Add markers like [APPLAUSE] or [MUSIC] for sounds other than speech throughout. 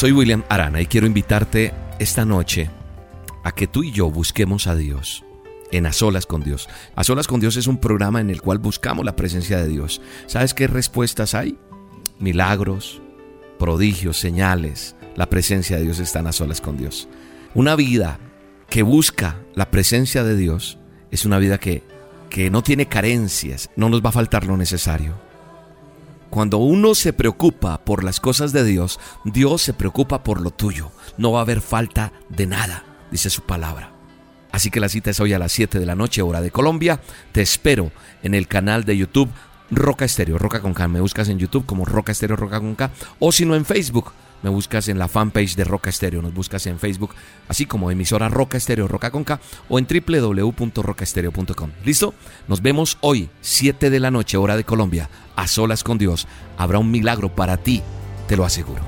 Soy William Arana y quiero invitarte esta noche a que tú y yo busquemos a Dios en A Solas con Dios. A Solas con Dios es un programa en el cual buscamos la presencia de Dios. ¿Sabes qué respuestas hay? Milagros, prodigios, señales. La presencia de Dios está a solas con Dios. Una vida que busca la presencia de Dios es una vida que, que no tiene carencias, no nos va a faltar lo necesario. Cuando uno se preocupa por las cosas de Dios, Dios se preocupa por lo tuyo. No va a haber falta de nada, dice su palabra. Así que la cita es hoy a las 7 de la noche, hora de Colombia. Te espero en el canal de YouTube Roca Estéreo, Roca con K. Me buscas en YouTube como Roca Estéreo, Roca con K. O si no en Facebook, me buscas en la fanpage de Roca Estéreo. Nos buscas en Facebook, así como emisora Roca Estéreo, Roca con K. O en www.rocaestereo.com. ¿Listo? Nos vemos hoy, 7 de la noche, hora de Colombia a solas con Dios, habrá un milagro para ti, te lo aseguro.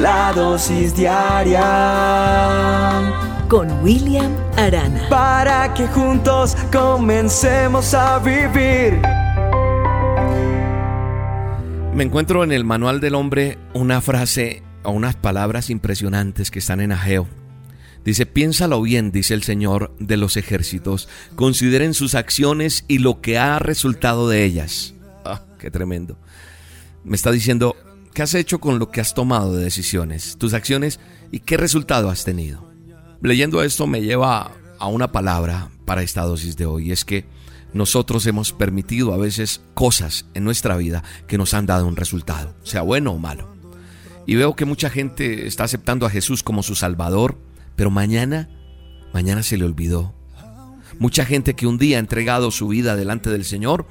La dosis diaria con William Arana. Para que juntos comencemos a vivir. Me encuentro en el manual del hombre una frase o unas palabras impresionantes que están en Ageo. Dice, piénsalo bien, dice el Señor de los ejércitos, consideren sus acciones y lo que ha resultado de ellas. Ah, qué tremendo. Me está diciendo, ¿qué has hecho con lo que has tomado de decisiones, tus acciones y qué resultado has tenido? Leyendo esto me lleva a una palabra para esta dosis de hoy, es que nosotros hemos permitido a veces cosas en nuestra vida que nos han dado un resultado, sea bueno o malo. Y veo que mucha gente está aceptando a Jesús como su Salvador, pero mañana, mañana se le olvidó. Mucha gente que un día ha entregado su vida delante del Señor,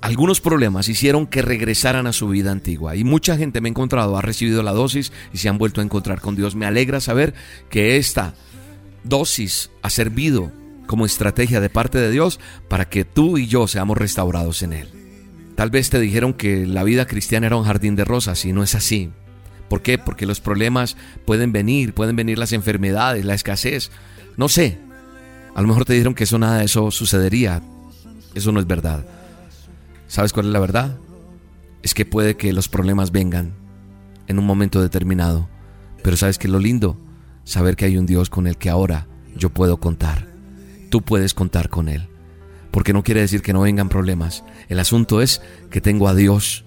algunos problemas hicieron que regresaran a su vida antigua y mucha gente me ha encontrado, ha recibido la dosis y se han vuelto a encontrar con Dios. Me alegra saber que esta dosis ha servido como estrategia de parte de Dios para que tú y yo seamos restaurados en Él. Tal vez te dijeron que la vida cristiana era un jardín de rosas y no es así. ¿Por qué? Porque los problemas pueden venir, pueden venir las enfermedades, la escasez. No sé. A lo mejor te dijeron que eso nada de eso sucedería. Eso no es verdad. ¿Sabes cuál es la verdad? Es que puede que los problemas vengan en un momento determinado, pero ¿sabes qué es lo lindo? Saber que hay un Dios con el que ahora yo puedo contar. Tú puedes contar con Él. Porque no quiere decir que no vengan problemas. El asunto es que tengo a Dios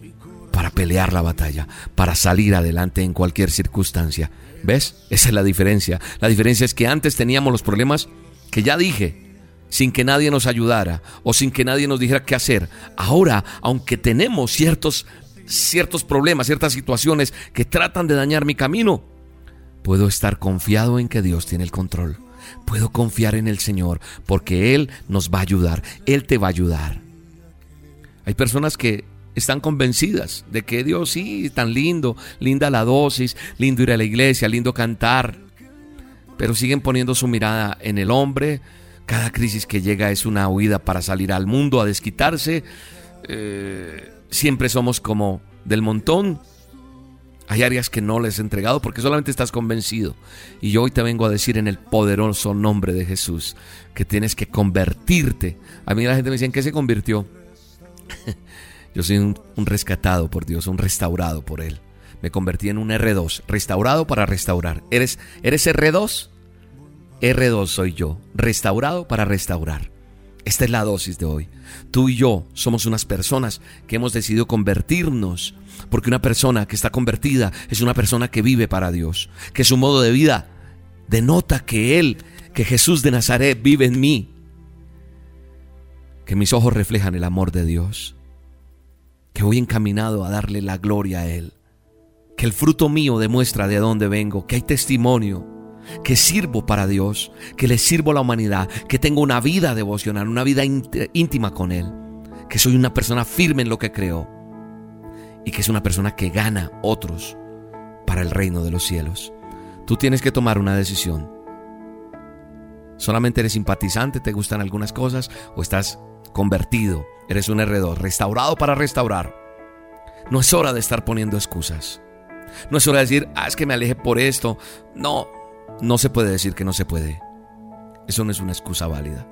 para pelear la batalla, para salir adelante en cualquier circunstancia. ¿Ves? Esa es la diferencia. La diferencia es que antes teníamos los problemas que ya dije, sin que nadie nos ayudara o sin que nadie nos dijera qué hacer. Ahora, aunque tenemos ciertos, ciertos problemas, ciertas situaciones que tratan de dañar mi camino, puedo estar confiado en que Dios tiene el control. Puedo confiar en el Señor porque Él nos va a ayudar. Él te va a ayudar. Hay personas que están convencidas de que Dios sí, tan lindo, linda la dosis, lindo ir a la iglesia, lindo cantar, pero siguen poniendo su mirada en el hombre, cada crisis que llega es una huida para salir al mundo a desquitarse. Eh, siempre somos como del montón. Hay áreas que no les he entregado porque solamente estás convencido. Y yo hoy te vengo a decir en el poderoso nombre de Jesús que tienes que convertirte. A mí la gente me dice, ¿en qué se convirtió? [LAUGHS] yo soy un, un, rescatado por Dios, un restaurado por Él. Me convertí en un R2, restaurado para restaurar. ¿Eres, eres R2? R2 soy yo, restaurado para restaurar. Esta es la dosis de hoy. Tú y yo somos unas personas que hemos decidido convertirnos, porque una persona que está convertida es una persona que vive para Dios, que su modo de vida denota que Él, que Jesús de Nazaret vive en mí, que mis ojos reflejan el amor de Dios, que voy encaminado a darle la gloria a Él, que el fruto mío demuestra de dónde vengo, que hay testimonio que sirvo para Dios, que le sirvo a la humanidad, que tengo una vida devocional, una vida íntima con Él, que soy una persona firme en lo que creo y que es una persona que gana otros para el reino de los cielos. Tú tienes que tomar una decisión. ¿Solamente eres simpatizante, te gustan algunas cosas o estás convertido? Eres un R2, restaurado para restaurar. No es hora de estar poniendo excusas. No es hora de decir, ah, es que me aleje por esto. No, no se puede decir que no se puede. Eso no es una excusa válida.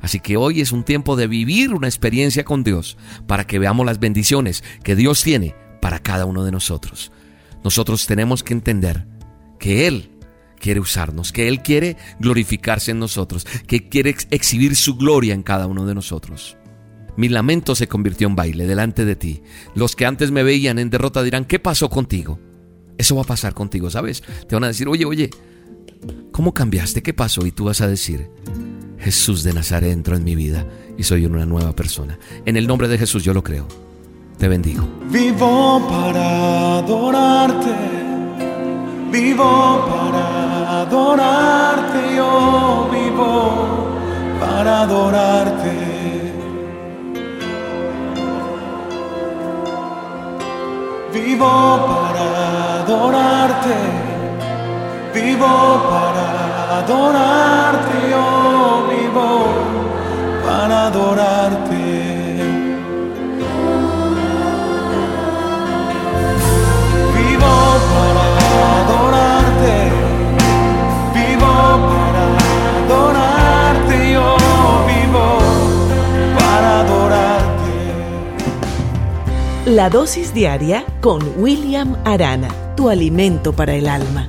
Así que hoy es un tiempo de vivir una experiencia con Dios para que veamos las bendiciones que Dios tiene para cada uno de nosotros. nosotros tenemos que entender que Él quiere usarnos, que Él quiere glorificarse en nosotros, que quiere exhibir su gloria en cada uno de nosotros. Mi lamento se convirtió en baile delante de ti. Los que antes me veían en derrota dirán, ¿qué pasó contigo? Eso va a pasar contigo, ¿sabes? Te van a decir, oye, oye, ¿cómo cambiaste? ¿Qué pasó? Y tú vas a decir, Jesús de Nazaret entró en mi vida y soy una nueva persona. En el nombre de Jesús yo lo creo. Te bendigo. Vivo para adorarte. Vivo para adorarte. Yo vivo para adorarte. Vivo para adorarte, vivo para adorarte, yo vivo para adorarte. Vivo para adorarte, vivo para adorarte, yo vivo para adorarte. La dosis diaria con William Arana, tu alimento para el alma.